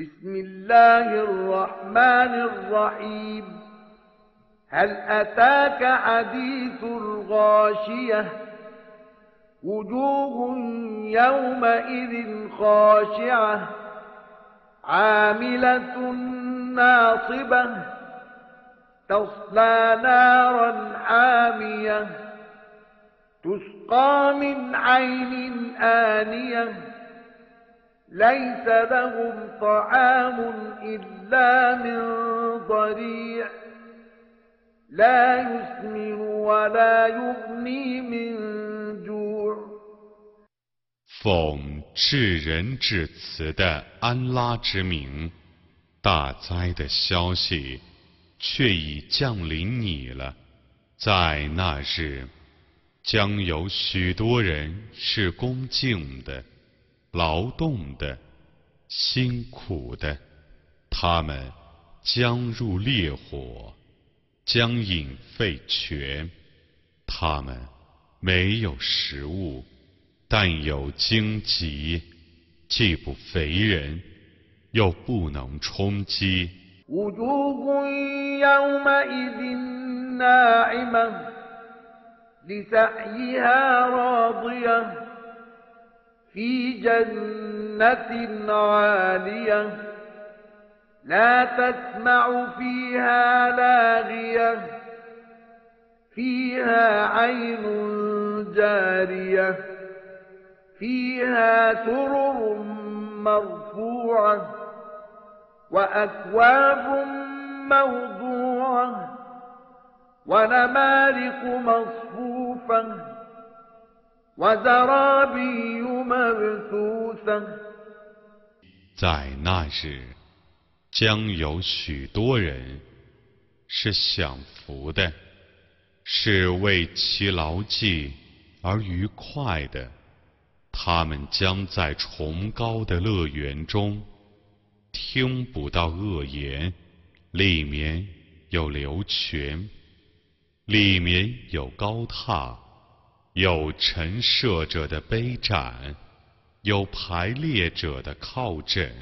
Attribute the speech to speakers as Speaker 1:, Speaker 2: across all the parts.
Speaker 1: بسم الله الرحمن الرحيم. هل أتاك حديث الغاشية؟ وجوه يومئذ خاشعة. عاملة ناصبة. تصلى نارا حامية. تسقى من عين آنية. ليس لهم طعام إلا من ضريع لا يسمن ولا يغني من جوع
Speaker 2: 奉至仁至慈的安拉之名，大灾的消息却已降临你了。在那日，将有许多人是恭敬的、 劳动的、辛苦的，他们将入烈火，将饮废泉，他们没有食物。但有荆棘，既不肥人，又不能充饥。
Speaker 1: في جنة عالية لا تسمع فيها لاغية فيها عين جارية فيها سرر مرفوعة وأكواب موضوعة ونمارق مصفوفة
Speaker 2: 在那日，将有许多人是享福的，是为其牢记而愉快的。他们将在崇高的乐园中听不到恶言，里面有流泉，里面有高塔，有陈设者的杯盏。有排列者的靠枕，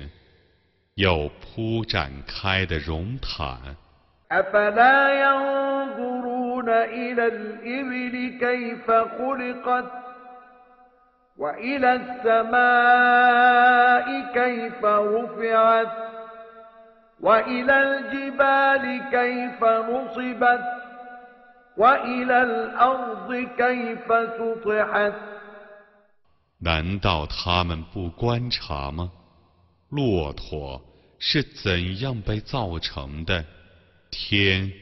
Speaker 2: 有铺展开的绒毯。难道他们不观察吗？骆驼是怎样被造成的？天